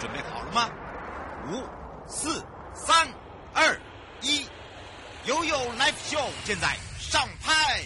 准备好了吗？五、四、三、二、一，悠悠 Live Show 现在上拍。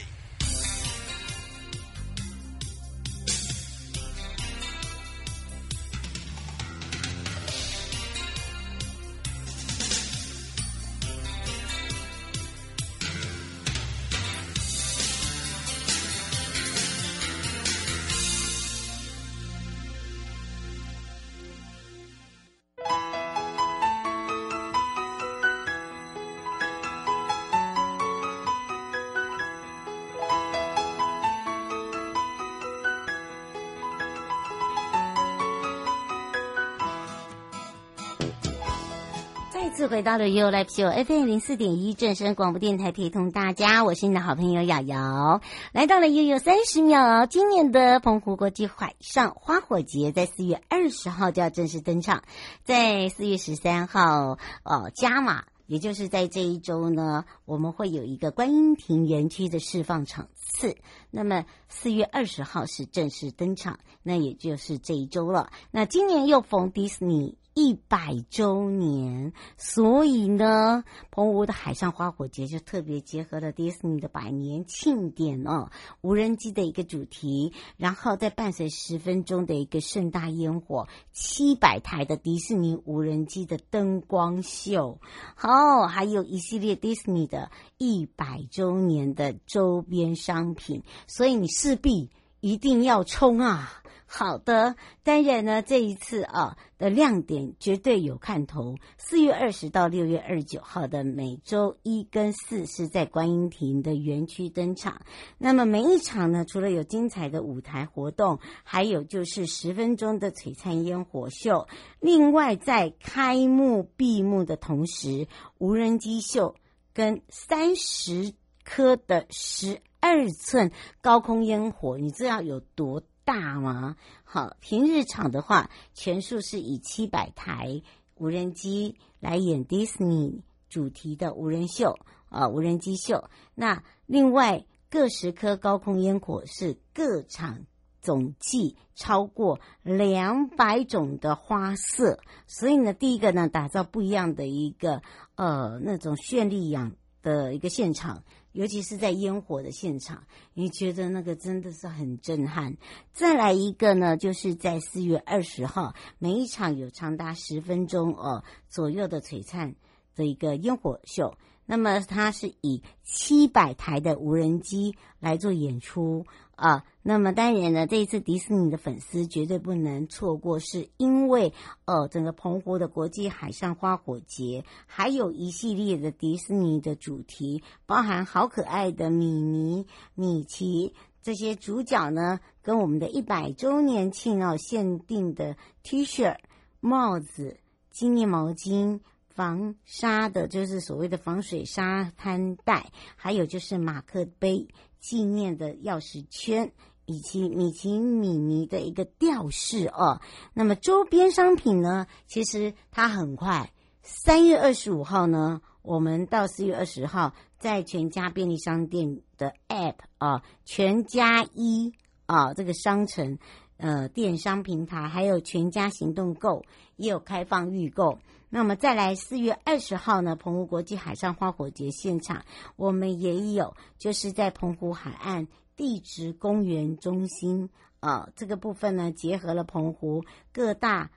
回到了 U Live Show FM 零四点一正声广播电台，陪同大家，我是你的好朋友瑶瑶，来到了悠悠三十秒。今年的澎湖国际海上花火节在四月二十号就要正式登场，在四月十三号哦加码，也就是在这一周呢，我们会有一个观音亭园区的释放场次。那么四月二十号是正式登场，那也就是这一周了。那今年又逢迪士尼。一百周年，所以呢，澎湖的海上花火节就特别结合了迪士尼的百年庆典哦，无人机的一个主题，然后再伴随十分钟的一个盛大烟火，七百台的迪士尼无人机的灯光秀，好，还有一系列迪士尼的一百周年的周边商品，所以你势必一定要冲啊！好的，当然呢，这一次啊的亮点绝对有看头。四月二十到六月二十九号的每周一跟四是在观音亭的园区登场。那么每一场呢，除了有精彩的舞台活动，还有就是十分钟的璀璨烟火秀。另外，在开幕闭幕的同时，无人机秀跟三十颗的十二寸高空烟火，你知道有多大吗？好，平日场的话，全数是以七百台无人机来演 Disney 主题的无人秀啊，无人机秀。那另外各十颗高空烟火是各场总计超过两百种的花色，所以呢，第一个呢，打造不一样的一个呃那种绚丽样的一个现场。尤其是在烟火的现场，你觉得那个真的是很震撼。再来一个呢，就是在四月二十号，每一场有长达十分钟哦左右的璀璨的一个烟火秀。那么它是以七百台的无人机来做演出啊。那么当然呢，这一次迪士尼的粉丝绝对不能错过，是因为呃，整个澎湖的国际海上花火节还有一系列的迪士尼的主题，包含好可爱的米妮、米奇这些主角呢，跟我们的一百周年庆哦限定的 T 恤、帽子、纪念毛巾。防沙的，就是所谓的防水沙滩袋，还有就是马克杯纪念的钥匙圈，以及米奇米妮的一个吊饰哦。那么周边商品呢？其实它很快，三月二十五号呢，我们到四月二十号，在全家便利商店的 App 啊，全家一啊这个商城呃电商平台，还有全家行动购也有开放预购。那么再来四月二十号呢，澎湖国际海上花火节现场，我们也有，就是在澎湖海岸地质公园中心啊、呃，这个部分呢，结合了澎湖各大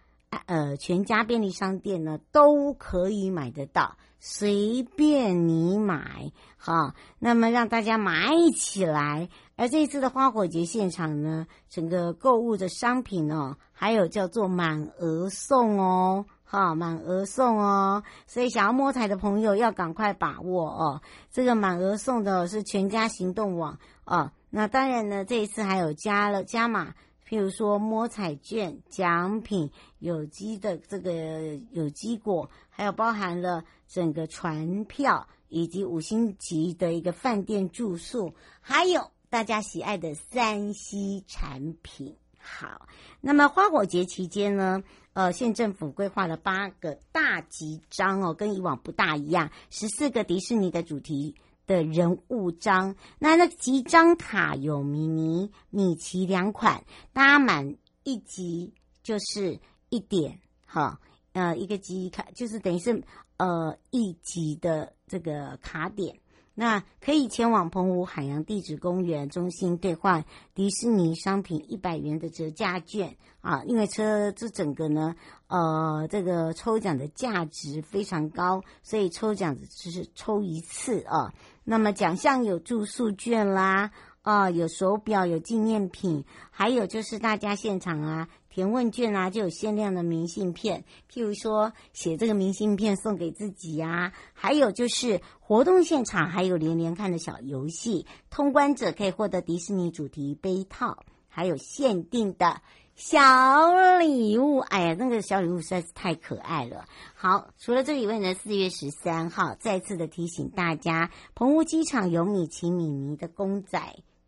呃全家便利商店呢都可以买得到，随便你买哈。那么让大家买起来，而这一次的花火节现场呢，整个购物的商品哦，还有叫做满额送哦。哈，满额送哦，所以想要摸彩的朋友要赶快把握哦。这个满额送的是全家行动网哦。那当然呢，这一次还有加了加码，譬如说摸彩券、奖品、有机的这个有机果，还有包含了整个船票以及五星级的一个饭店住宿，还有大家喜爱的三 C 产品。好，那么花火节期间呢，呃，县政府规划了八个大集章哦，跟以往不大一样，十四个迪士尼的主题的人物章。那那集章卡有米妮、米奇两款，搭满一集就是一点哈，呃，一个集卡就是等于是呃一级的这个卡点。那可以前往澎湖海洋地质公园中心兑换迪士尼商品一百元的折价券啊！因为车这整个呢，呃，这个抽奖的价值非常高，所以抽奖只是抽一次啊。那么奖项有住宿券啦，啊，有手表，有纪念品，还有就是大家现场啊。填问卷啊，就有限量的明信片，譬如说写这个明信片送给自己呀、啊，还有就是活动现场还有连连看的小游戏，通关者可以获得迪士尼主题杯套，还有限定的小礼物。哎呀，那个小礼物实在是太可爱了。好，除了这以外呢，四月十三号再次的提醒大家，澎湖机场有米奇米妮的公仔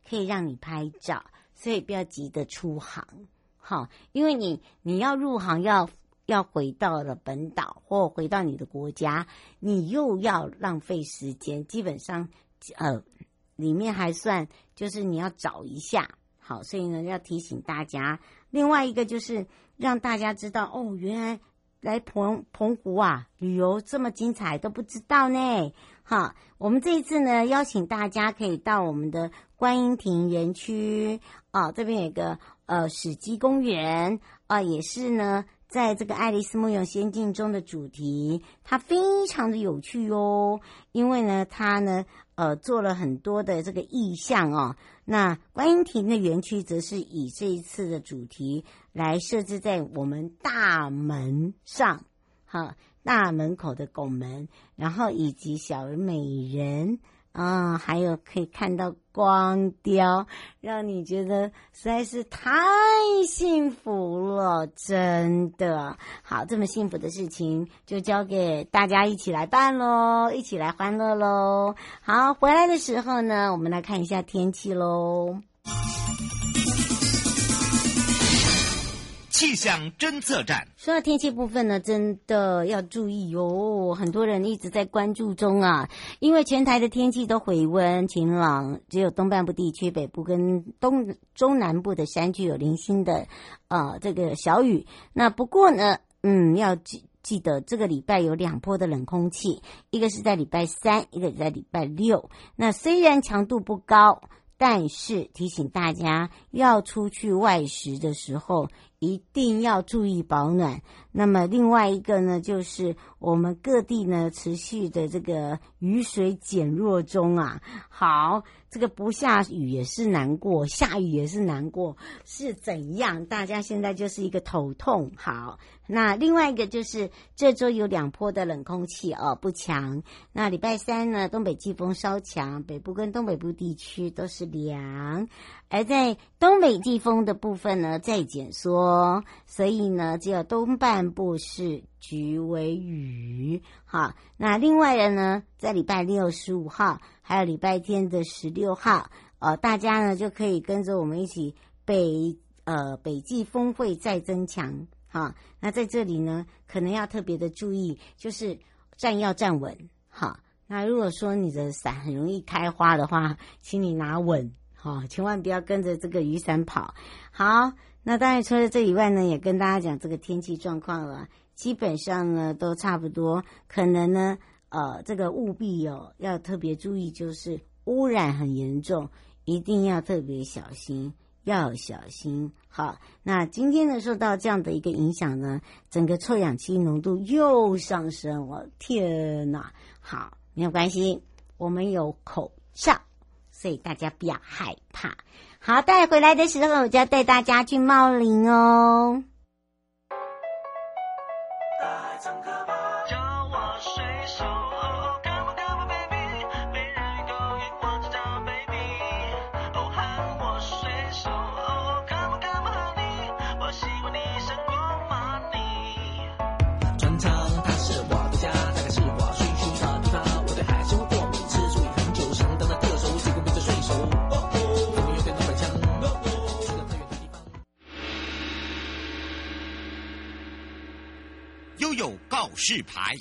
可以让你拍照，所以不要急着出航。好，因为你你要入航，要要回到了本岛或回到你的国家，你又要浪费时间，基本上呃里面还算就是你要找一下，好，所以呢要提醒大家，另外一个就是让大家知道哦，原来来澎澎湖啊旅游这么精彩都不知道呢，好，我们这一次呢邀请大家可以到我们的观音亭园区啊，这边有个。呃，史基公园啊、也是呢，在这个《爱丽丝梦游仙境》中的主题，它非常的有趣哦。因为呢，它呢，呃，做了很多的这个意象哦。那观音亭的园区则是以这一次的主题来设置在我们大门上，哈，大门口的拱门，然后以及小美人。啊、嗯，还有可以看到光雕，让你觉得实在是太幸福了，真的。好，这么幸福的事情就交给大家一起来办喽，一起来欢乐喽。好，回来的时候呢，我们来看一下天气喽。气象侦测站，说到天气部分呢，真的要注意哟。很多人一直在关注中啊，因为全台的天气都回温晴朗，只有东半部地区、北部跟东中南部的山区有零星的啊、呃、这个小雨。那不过呢，嗯，要记记得这个礼拜有两波的冷空气，一个是在礼拜三，一个是在礼拜六。那虽然强度不高，但是提醒大家要出去外食的时候。一定要注意保暖。那么另外一个呢，就是我们各地呢持续的这个雨水减弱中啊。好，这个不下雨也是难过，下雨也是难过，是怎样？大家现在就是一个头痛。好。那另外一个就是这周有两波的冷空气哦，不强。那礼拜三呢，东北季风稍强，北部跟东北部地区都是凉。而在东北季风的部分呢，在减缩，所以呢，只有东半部是局微雨。好，那另外的呢，在礼拜六十五号，还有礼拜天的十六号，呃，大家呢就可以跟着我们一起北呃北季风会再增强。好，那在这里呢，可能要特别的注意，就是站要站稳。哈，那如果说你的伞很容易开花的话，请你拿稳，哈，千万不要跟着这个雨伞跑。好，那当然除了这以外呢，也跟大家讲这个天气状况了，基本上呢都差不多。可能呢，呃，这个务必哦要特别注意，就是污染很严重，一定要特别小心。要小心，好。那今天呢，受到这样的一个影响呢，整个臭氧气浓度又上升。我天哪！好，没有关系，我们有口罩，所以大家不要害怕。好，带回来的时候，我就要带大家去茂林哦。告示牌，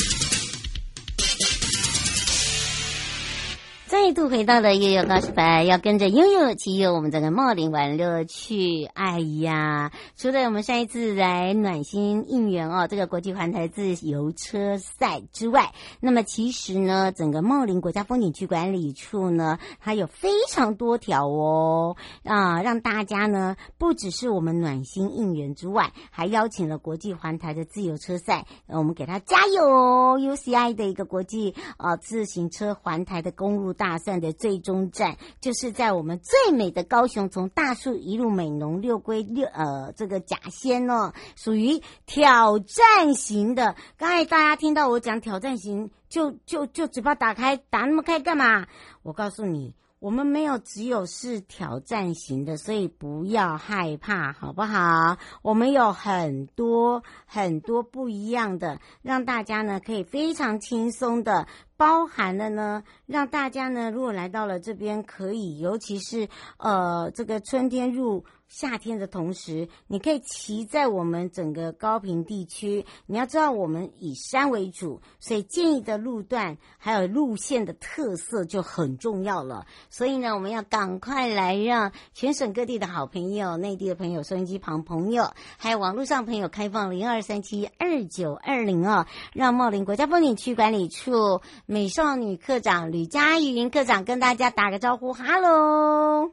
再度回到了悠悠告示牌，要跟着悠悠骑游我们这个茂林玩乐趣。哎呀，除了我们上一次来暖心应援哦，这个国际环台自由车赛之外，那么其实呢，整个茂林国家风景区管理处呢，它有非常多条哦啊，让大家呢不只是我们暖心应援之外，还邀请了国际环台的自由车赛，我们给他加油哦！UCI 的一个国际啊自行车环台的公路。大大赛的最终站就是在我们最美的高雄，从大树一路美浓六龟六呃这个假仙哦，属于挑战型的。刚才大家听到我讲挑战型，就就就嘴巴打开打那么开干嘛？我告诉你。我们没有只有是挑战型的，所以不要害怕，好不好？我们有很多很多不一样的，让大家呢可以非常轻松的，包含了呢，让大家呢如果来到了这边，可以，尤其是呃这个春天入。夏天的同时，你可以骑在我们整个高平地区。你要知道，我们以山为主，所以建议的路段还有路线的特色就很重要了。所以呢，我们要赶快来让全省各地的好朋友、内地的朋友、收音机旁朋友，还有网络上朋友开放零二三七二九二零哦，让茂林国家风景区管理处美少女课长吕佳云课长跟大家打个招呼，哈喽。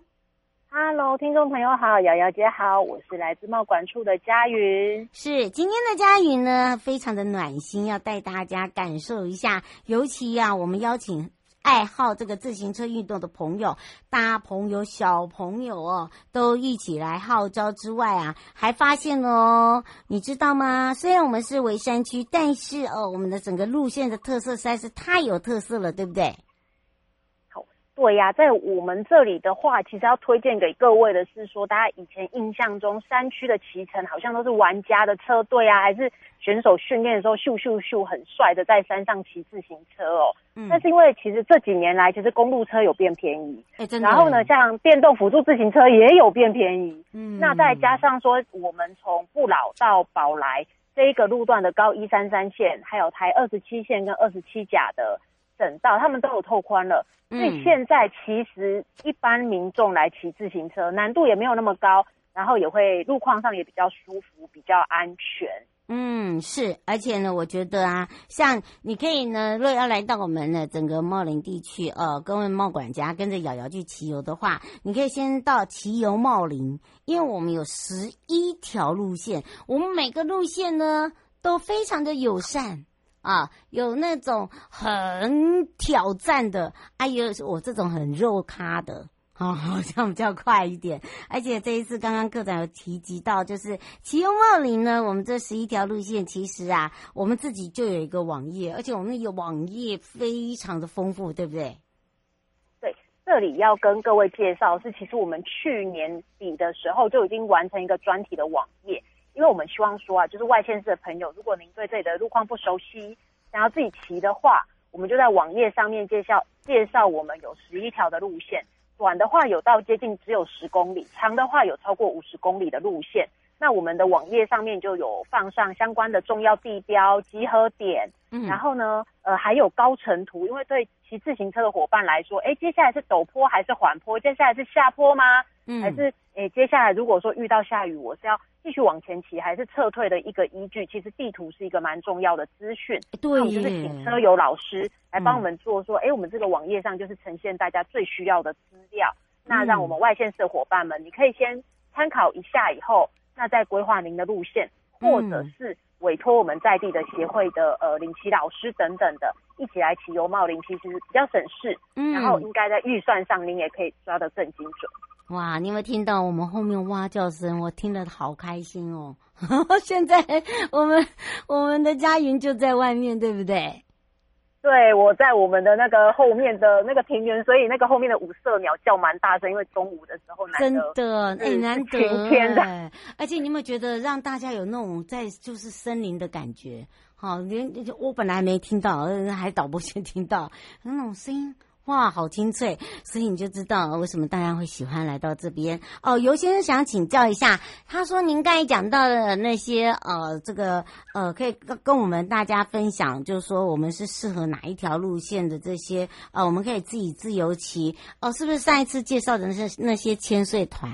Hello，听众朋友好，瑶瑶姐好，我是来自贸管处的佳云。是今天的佳云呢，非常的暖心，要带大家感受一下。尤其啊，我们邀请爱好这个自行车运动的朋友，大朋友、小朋友哦，都一起来号召之外啊，还发现哦，你知道吗？虽然我们是围山区，但是哦，我们的整个路线的特色实在是太有特色了，对不对？对呀、啊，在我们这里的话，其实要推荐给各位的是说，大家以前印象中山区的骑乘好像都是玩家的车队啊，还是选手训练的时候咻咻咻很帅的在山上骑自行车哦。嗯。但是因为其实这几年来，其实公路车有变便宜，哎，真的。然后呢，像电动辅助自行车也有变便宜。嗯。那再加上说，我们从不老到宝来这一个路段的高一三三线，还有台二十七线跟二十七甲的。省道他们都有拓宽了，所以现在其实一般民众来骑自行车难度也没有那么高，然后也会路况上也比较舒服，比较安全。嗯，是，而且呢，我觉得啊，像你可以呢，如果要来到我们的整个茂林地区，呃，跟问茂管家跟着瑶瑶去骑游的话，你可以先到骑游茂林，因为我们有十一条路线，我们每个路线呢都非常的友善。啊，有那种很挑战的，哎、呦我这种很肉咖的，啊，好像比较快一点。而且这一次刚刚课长有提及到，就是骑游茂林呢，我们这十一条路线，其实啊，我们自己就有一个网页，而且我们有网页非常的丰富，对不对？对，这里要跟各位介绍是，其实我们去年底的时候就已经完成一个专题的网页。因为我们希望说啊，就是外县市的朋友，如果您对这里的路况不熟悉，想要自己骑的话，我们就在网页上面介绍介绍我们有十一条的路线，短的话有到接近只有十公里，长的话有超过五十公里的路线。那我们的网页上面就有放上相关的重要地标、集合点，嗯，然后呢，呃，还有高程图，因为对骑自行车的伙伴来说，哎，接下来是陡坡还是缓坡？接下来是下坡吗？嗯，还是诶，接下来如果说遇到下雨，我是要继续往前骑，还是撤退的一个依据？其实地图是一个蛮重要的资讯。对，我们就是请车友老师来帮我们做，说，哎、嗯，我们这个网页上就是呈现大家最需要的资料。那让我们外县市的伙伴们，你可以先参考一下，以后那再规划您的路线，或者是委托我们在地的协会的呃领骑老师等等的，一起来骑游茂林，其实比较省事。嗯，然后应该在预算上，您也可以抓得更精准。哇，你有没有听到我们后面蛙叫声？我听得好开心哦！现在我们我们的佳云就在外面，对不对？对，我在我们的那个后面的那个庭园，所以那个后面的五色鸟叫蛮大声，因为中午的时候难得真的哎，难得晴天的。而且你有没有觉得让大家有那种在就是森林的感觉？好，连我本来还没听到，还导播先听到那种声音。哇，好清脆，所以你就知道为什么大家会喜欢来到这边哦。尤先生想请教一下，他说您刚才讲到的那些呃，这个呃，可以跟跟我们大家分享，就是说我们是适合哪一条路线的这些呃，我们可以自己自由骑哦，是不是上一次介绍的那些那些千岁团？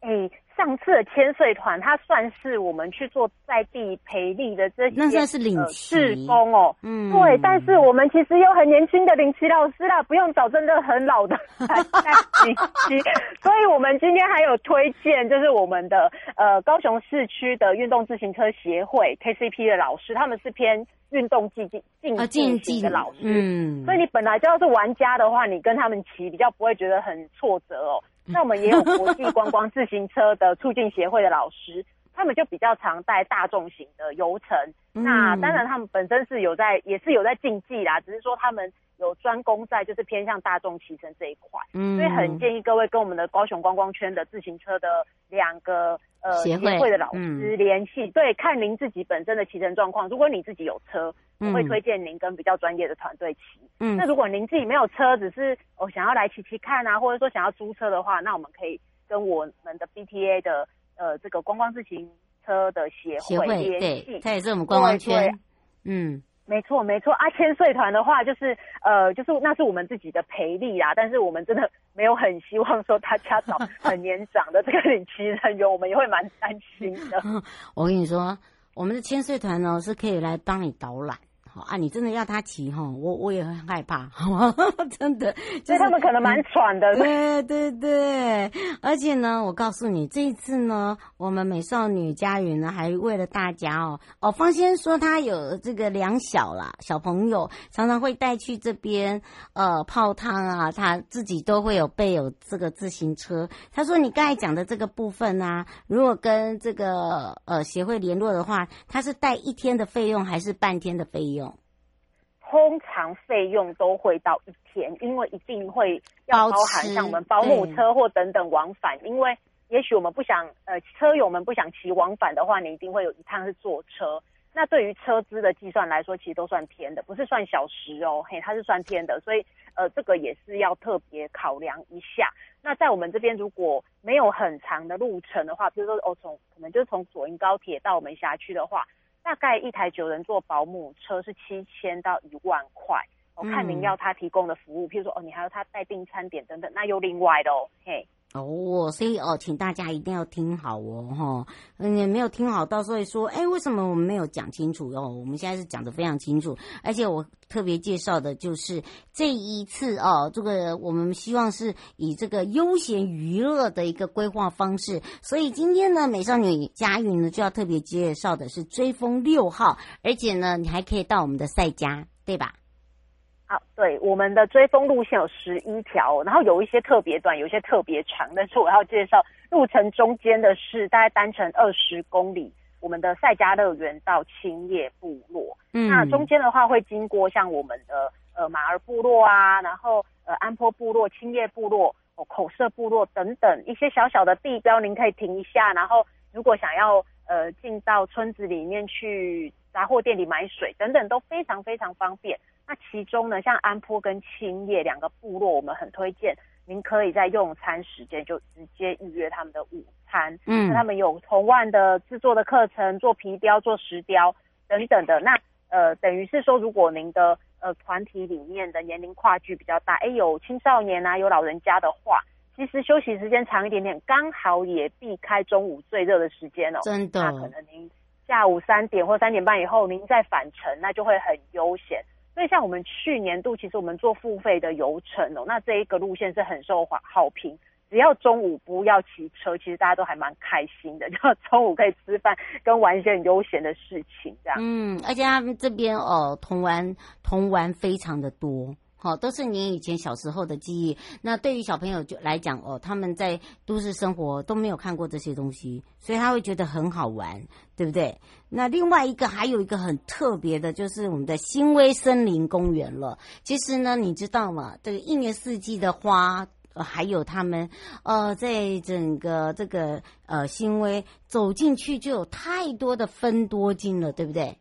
哎。上次的千岁团，它算是我们去做在地培力的这些，那算是领志工哦。嗯，对，但是我们其实有很年轻的领骑老师啦，不用找真的很老的来领骑。所以我们今天还有推荐，就是我们的呃高雄市区的运动自行车协会 KCP 的老师，他们是偏运动竞技竞技型的老师。嗯，所以你本来就要是玩家的话，你跟他们骑比较不会觉得很挫折哦。那我们也有国际观光自行车的促进协会的老师，他们就比较常带大众型的游程。嗯、那当然，他们本身是有在，也是有在竞技啦，只是说他们有专攻在就是偏向大众骑乘这一块。嗯，所以很建议各位跟我们的高雄观光圈的自行车的两个呃协会，会的老师联系，嗯、对，看您自己本身的骑乘状况。如果你自己有车，我会推荐您跟比较专业的团队骑。嗯，那如果您自己没有车，只是哦想要来骑骑看啊，或者说想要租车的话，那我们可以跟我们的 BTA 的呃这个观光自行车的协会联系。它也是我们观光圈。嗯，没错没错。啊，千岁团的话，就是呃就是那是我们自己的培力啊，但是我们真的没有很希望说大家找 很年长的这个领骑人员，我们也会蛮担心的。我跟你说，我们的千岁团呢是可以来帮你导览。好啊，你真的要他骑哈，我我也很害怕，好吗？真的，所以他们可能蛮喘的。对对对，而且呢，我告诉你，这一次呢，我们美少女家园呢，还为了大家哦哦，方先说他有这个两小啦，小朋友常常会带去这边呃泡汤啊，他自己都会有备有这个自行车。他说你刚才讲的这个部分啊，如果跟这个呃协会联络的话，他是带一天的费用还是半天的费用？通常费用都会到一天，因为一定会要包含像我们保姆车或等等往返。因为也许我们不想，呃，车友们不想骑往返的话，你一定会有一趟是坐车。那对于车资的计算来说，其实都算偏的，不是算小时哦，嘿，它是算偏的。所以，呃，这个也是要特别考量一下。那在我们这边如果没有很长的路程的话，比如说哦，从可能就是从左营高铁到我们辖区的话。大概一台九人座保姆车是七千到一万块，我、哦、看您要他提供的服务，譬如说哦，你还要他带订餐点等等，那又另外的哦，嘿。哦，所以哦，请大家一定要听好哦，哈，嗯，也没有听好，到时候说，哎，为什么我们没有讲清楚哦？我们现在是讲的非常清楚，而且我特别介绍的就是这一次哦，这个我们希望是以这个休闲娱乐的一个规划方式，所以今天呢，美少女佳云呢就要特别介绍的是追风六号，而且呢，你还可以到我们的赛家，对吧？好，对，我们的追风路线有十一条，然后有一些特别短，有一些特别长。但是我要介绍路程中间的是大概单程二十公里，我们的赛嘉乐园到青叶部落。嗯，那中间的话会经过像我们的呃马儿部落啊，然后呃安坡部落、青叶部落、哦口社部落等等一些小小的地标，您可以停一下。然后如果想要呃进到村子里面去杂货店里买水等等，都非常非常方便。那其中呢，像安坡跟青叶两个部落，我们很推荐您可以在用餐时间就直接预约他们的午餐。嗯，那他们有铜腕的制作的课程，做皮雕、做石雕等等的。那呃，等于是说，如果您的呃团体里面的年龄跨距比较大，哎，有青少年啊，有老人家的话，其实休息时间长一点点，刚好也避开中午最热的时间哦。真的，那可能您下午三点或三点半以后，您再返程，那就会很悠闲。所以像我们去年度，其实我们做付费的游程哦，那这一个路线是很受好好评。只要中午不要骑车，其实大家都还蛮开心的，就中午可以吃饭跟玩一些很悠闲的事情这样。嗯，而且他们这边哦，同玩同玩非常的多。好，都是您以前小时候的记忆。那对于小朋友就来讲哦，他们在都市生活都没有看过这些东西，所以他会觉得很好玩，对不对？那另外一个还有一个很特别的，就是我们的新威森林公园了。其实呢，你知道吗？这个一年四季的花，呃，还有他们，呃，在整个这个呃新威走进去就有太多的芬多精了，对不对？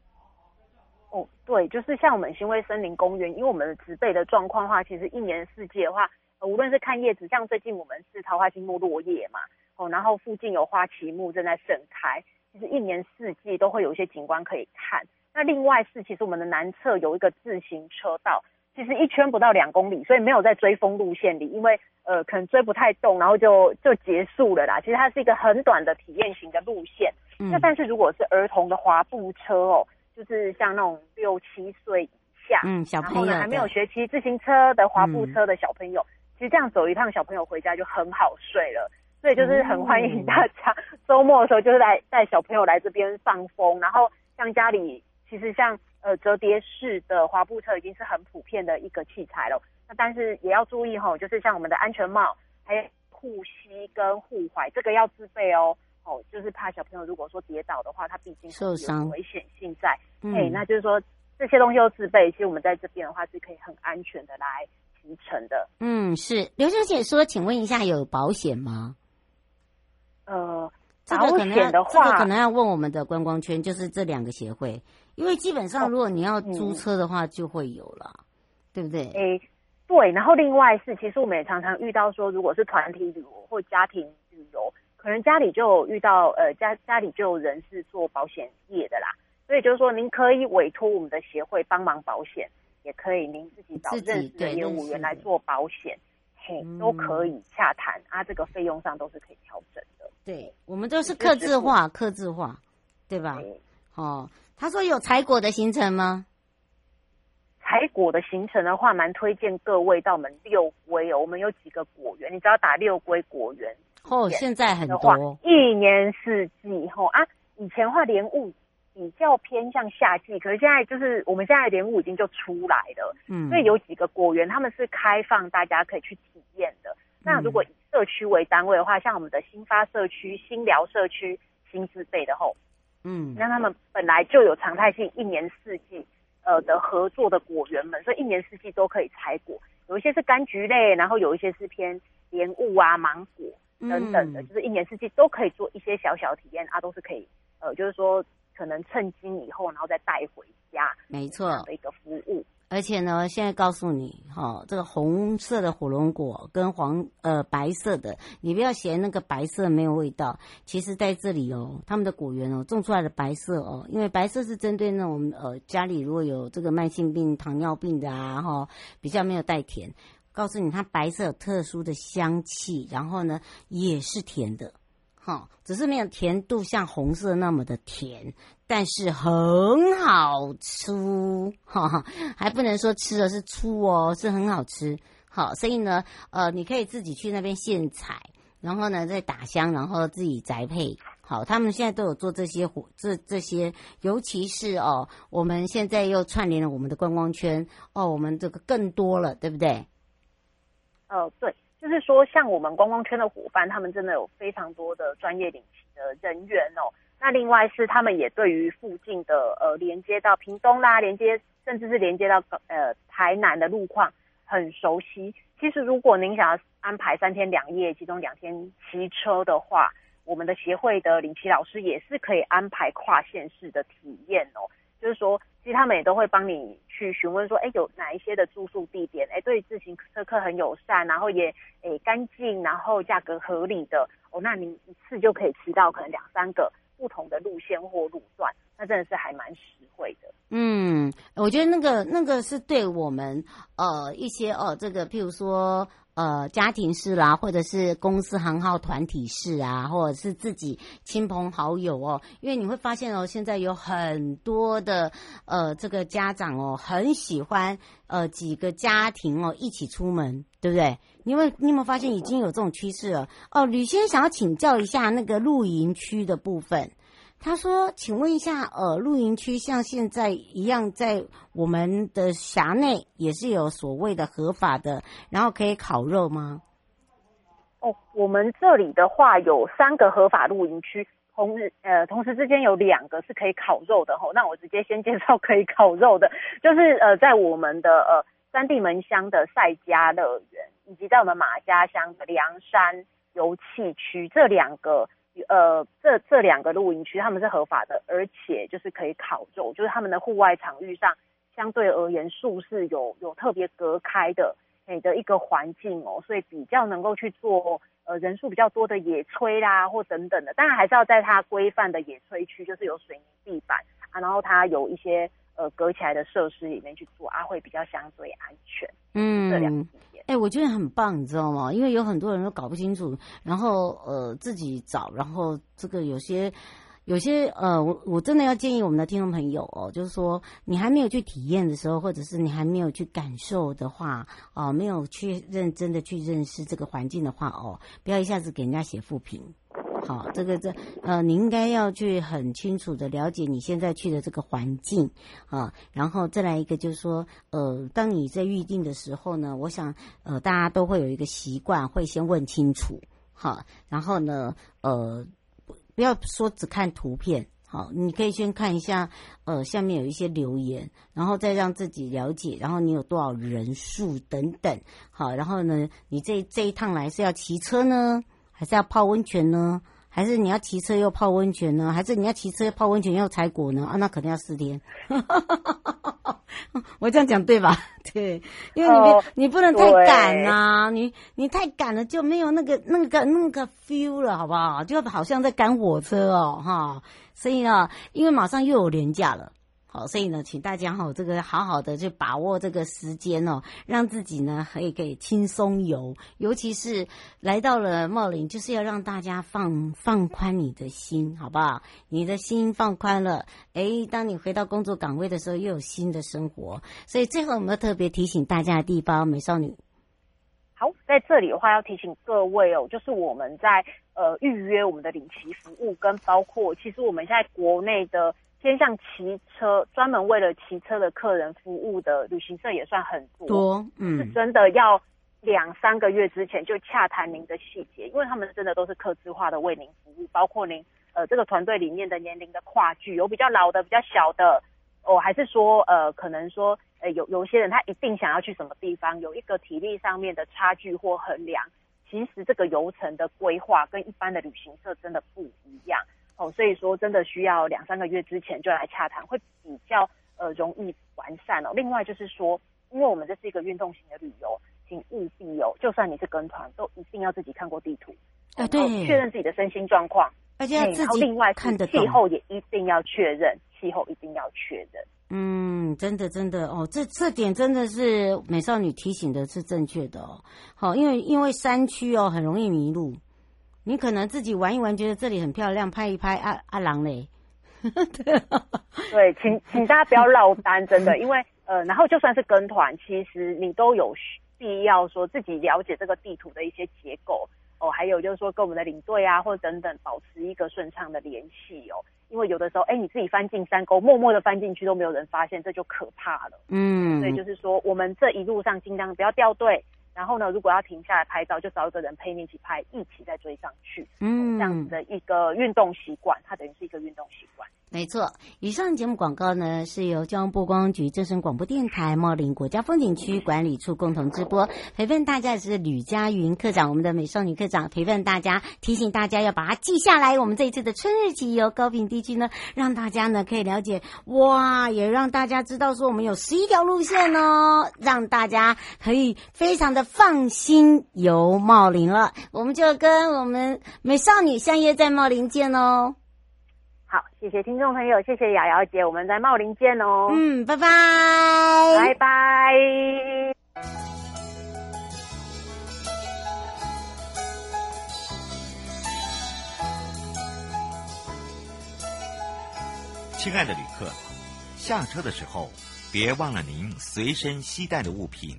哦，对，就是像我们新威森林公园，因为我们的植被的状况的话，其实一年四季的话，呃，无论是看叶子，像最近我们是桃花心木落叶嘛，哦，然后附近有花旗木正在盛开，其实一年四季都会有一些景观可以看。那另外是，其实我们的南侧有一个自行车道，其实一圈不到两公里，所以没有在追风路线里，因为呃可能追不太动，然后就就结束了啦。其实它是一个很短的体验型的路线。嗯。那但是如果是儿童的滑步车哦。就是像那种六七岁以下，嗯，小朋友，然后呢还没有学骑自行车的滑步车的小朋友，嗯，其实这样走一趟，小朋友回家就很好睡了。所以就是很欢迎大家周末的时候，就是来带小朋友来这边放风。然后像家里，其实像呃折叠式的滑步车已经是很普遍的一个器材了。那但是也要注意吼，就是像我们的安全帽，还有护膝跟护踝，这个要自备哦。哦，就是怕小朋友如果说跌倒的话，他毕竟受伤危险性在。哎、嗯，那就是说这些东西都自备，其实我们在这边的话是可以很安全的来骑乘的。嗯，是刘小姐说，请问一下有保险吗？呃，保险的话，这个可能要问我们的观光圈，就是这两个协会，因为基本上如果你要租车的话，就会有了、哦嗯，对不对？哎，对。然后另外是，其实我们也常常遇到说，如果是团体旅游或家庭旅游。可能家里就遇到，呃，家家里就有人是做保险业的啦，所以就是说，您可以委托我们的协会帮忙保险，也可以您自己找认识的业务员来做保险，嘿，都可以洽谈啊，这个费用上都是可以调整的。对，我们都是客制化，客制化，对吧？哦，他说有采果的行程吗？采果的行程的话，蛮推荐各位到我们六龟哦，我们有几个果园，你只要打六龟果园。哦，现在很多，一年四季吼啊，以前的话莲雾比较偏向夏季，可是现在就是我们现在莲雾已经就出来了，嗯，所以有几个果园他们是开放大家可以去体验的。那如果以社区为单位的话，像我们的新发社区、新寮社区、新字辈的吼，嗯，那他们本来就有常态性一年四季呃的合作的果园们，所以一年四季都可以采果，有一些是柑橘类，然后有一些是偏莲雾啊、芒果。等等的，就是一年四季都可以做一些小小体验啊，都是可以，呃，就是说可能趁金以后，然后再带回家，没错的一个服务。而且呢，现在告诉你，哈、哦，这个红色的火龙果跟黄呃白色的，你不要嫌那个白色没有味道。其实在这里哦，他们的果园哦，种出来的白色哦，因为白色是针对那种呃家里如果有这个慢性病、糖尿病的啊，哈、哦，比较没有带甜。告诉你，它白色有特殊的香气，然后呢也是甜的，哈，只是没有甜度像红色那么的甜，但是很好吃，哈，还不能说吃的是粗哦，是很好吃，好，所以呢，呃，你可以自己去那边现采，然后呢再打香，然后自己宅配，好，他们现在都有做这些活，这这些，尤其是哦，我们现在又串联了我们的观光圈，哦，我们这个更多了，对不对？呃，对，就是说，像我们观光圈的伙伴，他们真的有非常多的专业领骑的人员哦。那另外是他们也对于附近的呃连接到屏东啦，连接甚至是连接到呃台南的路况很熟悉。其实如果您想要安排三天两夜，其中两天骑车的话，我们的协会的领骑老师也是可以安排跨县市的体验哦。就是说，其实他们也都会帮你去询问说，哎，有哪一些的住宿地点，哎，对自行车客很友善，然后也诶干净，然后价格合理的哦，那你一次就可以骑到可能两三个不同的路线或路段，那真的是还蛮实惠的。嗯，我觉得那个那个是对我们呃一些哦，这个譬如说。呃，家庭式啦，或者是公司行号团体式啊，或者是自己亲朋好友哦，因为你会发现哦，现在有很多的呃，这个家长哦，很喜欢呃几个家庭哦一起出门，对不对？因为你有没有发现已经有这种趋势了？哦，吕先想要请教一下那个露营区的部分。他说：“请问一下，呃，露营区像现在一样，在我们的辖内也是有所谓的合法的，然后可以烤肉吗？”哦，我们这里的话有三个合法露营区，同呃同时之间有两个是可以烤肉的吼。那我直接先介绍可以烤肉的，就是呃在我们的呃三地门乡的赛家乐园，以及在我们马家乡的凉山油气区这两个。呃，这这两个露营区他们是合法的，而且就是可以烤肉，就是他们的户外场域上相对而言树是有有特别隔开的，诶的一个环境哦，所以比较能够去做呃人数比较多的野炊啦或等等的，当然还是要在它规范的野炊区，就是有水泥地板啊，然后它有一些呃隔起来的设施里面去做啊，会比较相对安全。嗯，这两点，哎，我觉得很棒，你知道吗？因为有很多人都搞不清楚，然后呃自己找，然后这个有些。有些呃，我我真的要建议我们的听众朋友哦，就是说你还没有去体验的时候，或者是你还没有去感受的话，哦、没有去认真的去认识这个环境的话，哦，不要一下子给人家写负评。好，这个这呃，你应该要去很清楚的了解你现在去的这个环境啊，然后再来一个就是说，呃，当你在预定的时候呢，我想呃，大家都会有一个习惯，会先问清楚，好，然后呢，呃。不要说只看图片，好，你可以先看一下，呃，下面有一些留言，然后再让自己了解，然后你有多少人数等等，好，然后呢，你这这一趟来是要骑车呢，还是要泡温泉呢？还是你要骑车又泡温泉呢？还是你要骑车又泡温泉又采果呢？啊，那肯定要四天。我这样讲对吧？对，因为你别、哦、你不能太赶呐、啊，你你太赶了就没有那个那个那个 feel 了，好不好？就好像在赶火车哦，哈。所以呢，因为马上又有连假了。好，所以呢，请大家哈，这个好好的去把握这个时间哦，让自己呢可以可以轻松游，尤其是来到了茂林，就是要让大家放放宽你的心，好不好？你的心放宽了，诶，当你回到工作岗位的时候，又有新的生活。所以最后我们要特别提醒大家的地方，美少女。好，在这里的话要提醒各位哦，就是我们在呃预约我们的领骑服务，跟包括其实我们现在国内的。偏向骑车，专门为了骑车的客人服务的旅行社也算很多，多，嗯，是真的要两三个月之前就洽谈您的细节，因为他们真的都是客制化的为您服务，包括您呃这个团队里面的年龄的跨距，有比较老的，比较小的，哦，还是说呃可能说呃有有些人他一定想要去什么地方，有一个体力上面的差距或衡量，其实这个游程的规划跟一般的旅行社真的不一样。哦，所以说真的需要两三个月之前就来洽谈，会比较呃容易完善哦。另外就是说，因为我们这是一个运动型的旅游，请务必哦，就算你是跟团，都一定要自己看过地图，啊对，确认自己的身心状况，而且要自己、另外看的气候也一定要确认，气候一定要确认。嗯，真的真的哦，这这点真的是美少女提醒的是正确的哦。好，因为因为山区哦很容易迷路。你可能自己玩一玩，觉得这里很漂亮，拍一拍阿阿郎嘞。对，请请大家不要落单，真的，因为呃，然后就算是跟团，其实你都有必要说自己了解这个地图的一些结构哦，还有就是说跟我们的领队啊，或者等等保持一个顺畅的联系哦，因为有的时候，哎，你自己翻进山沟，默默的翻进去都没有人发现，这就可怕了。嗯，所以就是说，我们这一路上尽量不要掉队。然后呢，如果要停下来拍照，就找一个人陪你一起拍，一起再追上去。嗯，这样子的一个运动习惯，它等于是一个运动习惯。没错，以上节目广告呢是由交通部观光局、正声广播电台、茂林国家风景区管理处共同直播。陪伴大家的是吕佳云课长，我们的美少女课长陪伴大家，提醒大家要把它记下来。我们这一次的春日集游高屏地区呢，让大家呢可以了解哇，也让大家知道说我们有十一条路线哦，让大家可以非常的放心游茂林了。我们就跟我们美少女相约在茂林见哦。好，谢谢听众朋友，谢谢瑶瑶姐，我们在茂林见哦。嗯，拜拜，拜拜。亲爱的旅客，下车的时候别忘了您随身携带的物品。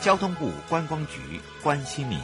交通部观光局关心民。